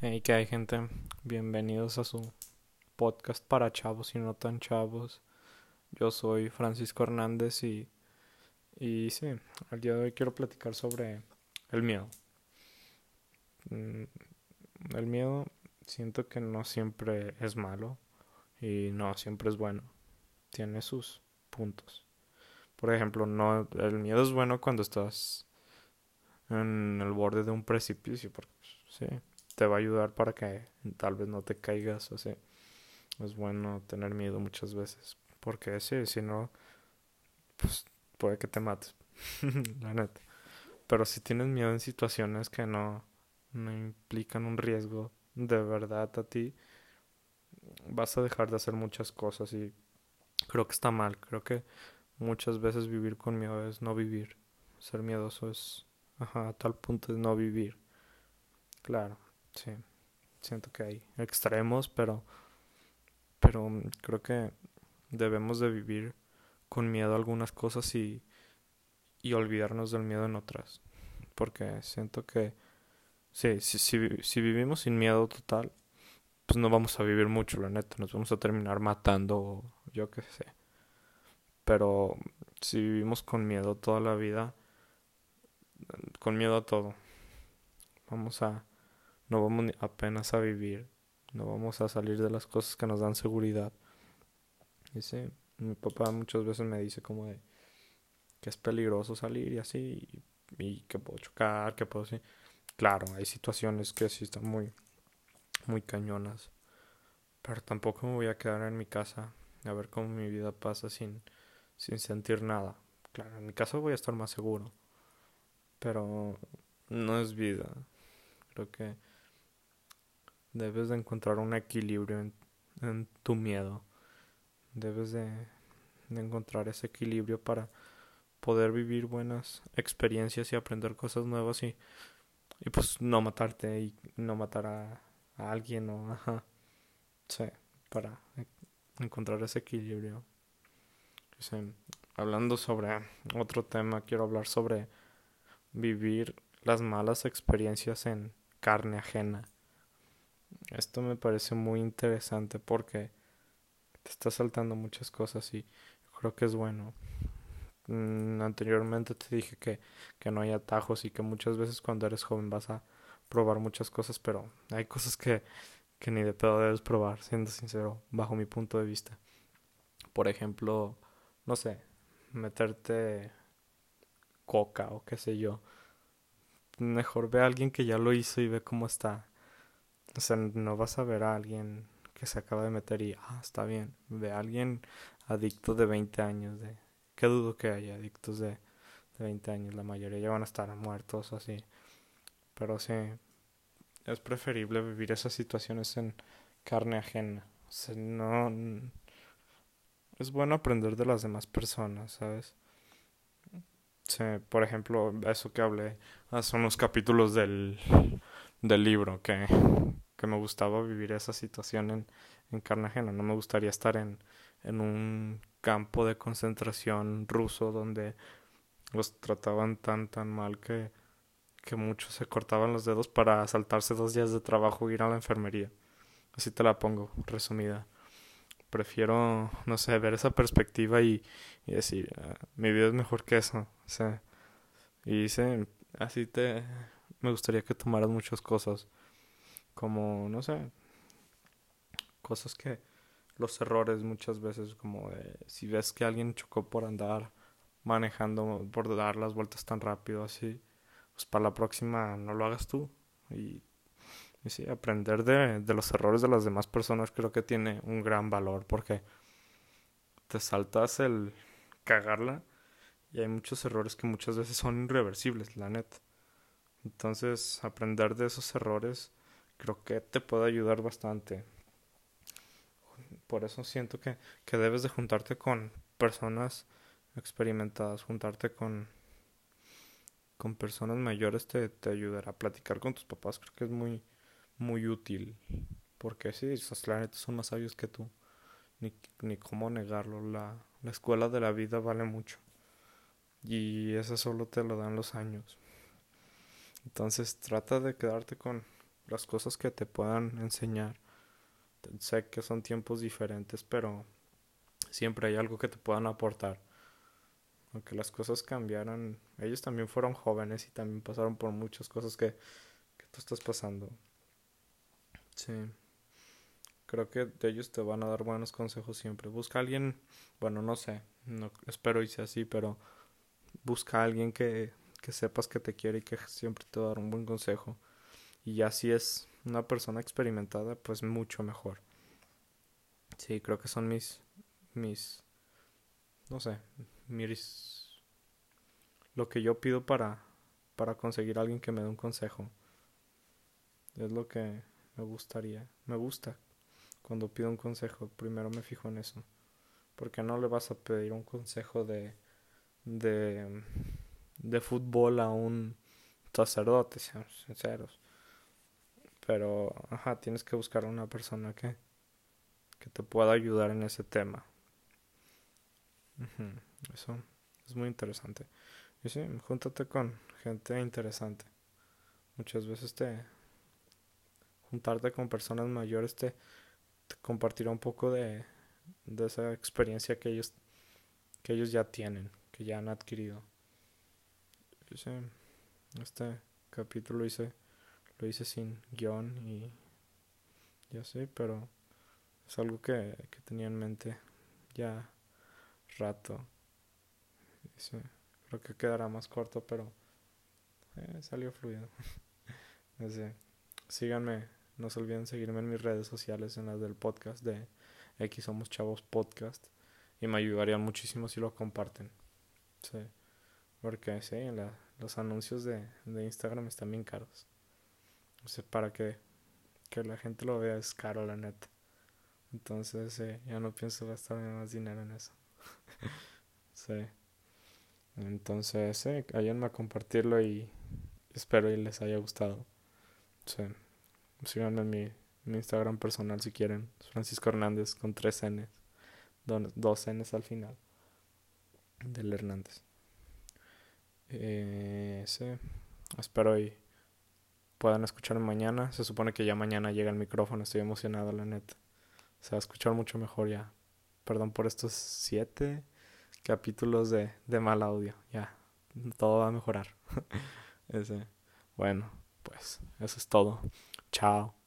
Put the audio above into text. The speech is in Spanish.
Hey, que hay gente, bienvenidos a su podcast para chavos y no tan chavos. Yo soy Francisco Hernández y, y sí, al día de hoy quiero platicar sobre el miedo. Mm, el miedo siento que no siempre es malo y no siempre es bueno. Tiene sus puntos. Por ejemplo, no el miedo es bueno cuando estás en el borde de un precipicio, porque sí, te va a ayudar para que tal vez no te caigas, o sea, es bueno tener miedo muchas veces, porque sí, si no, pues puede que te mates, la neta. Pero si tienes miedo en situaciones que no, no implican un riesgo de verdad a ti, vas a dejar de hacer muchas cosas y creo que está mal, creo que muchas veces vivir con miedo es no vivir, ser miedoso es, ajá, a tal punto de no vivir. Claro, Sí, siento que hay extremos, pero, pero creo que debemos de vivir con miedo a algunas cosas y, y olvidarnos del miedo en otras. Porque siento que sí, si, si, si vivimos sin miedo total, pues no vamos a vivir mucho, la neta. Nos vamos a terminar matando, yo qué sé. Pero si vivimos con miedo toda la vida, con miedo a todo, vamos a no vamos apenas a vivir, no vamos a salir de las cosas que nos dan seguridad. Y sí, mi papá muchas veces me dice como de que es peligroso salir y así, y, que puedo chocar, que puedo sí. Claro, hay situaciones que sí están muy, muy cañonas, pero tampoco me voy a quedar en mi casa a ver cómo mi vida pasa sin, sin sentir nada. Claro, en mi casa voy a estar más seguro, pero no es vida. Creo que Debes de encontrar un equilibrio en, tu miedo. Debes de, encontrar ese equilibrio para poder vivir buenas experiencias y aprender cosas nuevas y, y pues no matarte y no matar a, alguien o ajá. Sí, para encontrar ese equilibrio. hablando sobre otro tema, quiero hablar sobre vivir las malas experiencias en carne ajena. Esto me parece muy interesante porque te está saltando muchas cosas y creo que es bueno. Mm, anteriormente te dije que, que no hay atajos y que muchas veces cuando eres joven vas a probar muchas cosas, pero hay cosas que, que ni de pedo debes probar, siendo sincero, bajo mi punto de vista. Por ejemplo, no sé, meterte coca o qué sé yo. Mejor ve a alguien que ya lo hizo y ve cómo está. O sea, no vas a ver a alguien que se acaba de meter y, ah, está bien. Ve a alguien adicto de 20 años. De, ¿Qué dudo que haya adictos de, de 20 años? La mayoría ya van a estar muertos así. Pero sí, es preferible vivir esas situaciones en carne ajena. O sea, no... Es bueno aprender de las demás personas, ¿sabes? Sí, por ejemplo, eso que hablé hace unos capítulos del, del libro, que que me gustaba vivir esa situación en, en carne ajena. No me gustaría estar en, en un campo de concentración ruso donde los trataban tan tan mal que, que muchos se cortaban los dedos para saltarse dos días de trabajo e ir a la enfermería. Así te la pongo, resumida. Prefiero, no sé, ver esa perspectiva y, y decir, ah, mi vida es mejor que eso. O sea, y dice, así te, me gustaría que tomaras muchas cosas como, no sé, cosas que los errores muchas veces como de, si ves que alguien chocó por andar manejando, por dar las vueltas tan rápido así, pues para la próxima no lo hagas tú y, sí, aprender de, de los errores de las demás personas creo que tiene un gran valor porque te saltas el cagarla y hay muchos errores que muchas veces son irreversibles, la neta. Entonces, aprender de esos errores creo que te puede ayudar bastante. Por eso siento que, que debes de juntarte con personas experimentadas, juntarte con, con personas mayores te, te ayudará platicar con tus papás, creo que es muy, muy útil. Porque sí, esos planetas son más sabios que tú. Ni, ni cómo negarlo. La, la escuela de la vida vale mucho. Y eso solo te lo dan los años. Entonces trata de quedarte con las cosas que te puedan enseñar. Sé que son tiempos diferentes, pero siempre hay algo que te puedan aportar. Aunque las cosas cambiaran, ellos también fueron jóvenes y también pasaron por muchas cosas que, que tú estás pasando. Sí. Creo que de ellos te van a dar buenos consejos siempre. Busca a alguien, bueno, no sé, no espero y sea así, pero busca a alguien que, que sepas que te quiere y que siempre te va a dar un buen consejo. Y ya si es una persona experimentada, pues mucho mejor. Sí, creo que son mis, mis, no sé, mis, lo que yo pido para, para conseguir a alguien que me dé un consejo. Es lo que me gustaría, me gusta cuando pido un consejo, primero me fijo en eso. Porque no le vas a pedir un consejo de, de, de fútbol a un sacerdote, seamos sinceros. Pero, ajá, tienes que buscar a una persona que, que te pueda ayudar en ese tema. Eso es muy interesante. Y sí, júntate con gente interesante. Muchas veces te juntarte con personas mayores te, compartirá un poco de, de esa experiencia que ellos, que ellos ya tienen, que ya han adquirido. Este capítulo hice, lo hice sin guion y ya sé, pero es algo que, que tenía en mente ya rato. creo que quedará más corto, pero eh, salió fluido. síganme no se olviden seguirme en mis redes sociales, en las del podcast de X Somos Chavos Podcast. Y me ayudarían muchísimo si lo comparten. Sí. Porque sí, los anuncios de, de, Instagram están bien caros. O sea, para que, que la gente lo vea es caro, la neta. Entonces, ya no pienso gastar más dinero en eso. sí. Entonces, sí, ayúdenme a compartirlo y espero y les haya gustado. Sí. Síganme en mi, Instagram personal si quieren. Francisco Hernández con tres Ns. Dos Ns al final. Del Hernández. Eh, sí. Espero y puedan escucharme mañana. Se supone que ya mañana llega el micrófono. Estoy emocionado, la neta. Se va a escuchar mucho mejor ya. Perdón por estos siete capítulos de, de mal audio. Ya. Todo va a mejorar. Ese. Bueno, pues eso es todo. Ciao.